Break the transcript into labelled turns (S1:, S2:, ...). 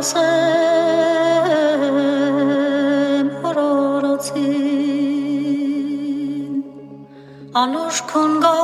S1: ասեմ հորորոցին անուշ քոնգա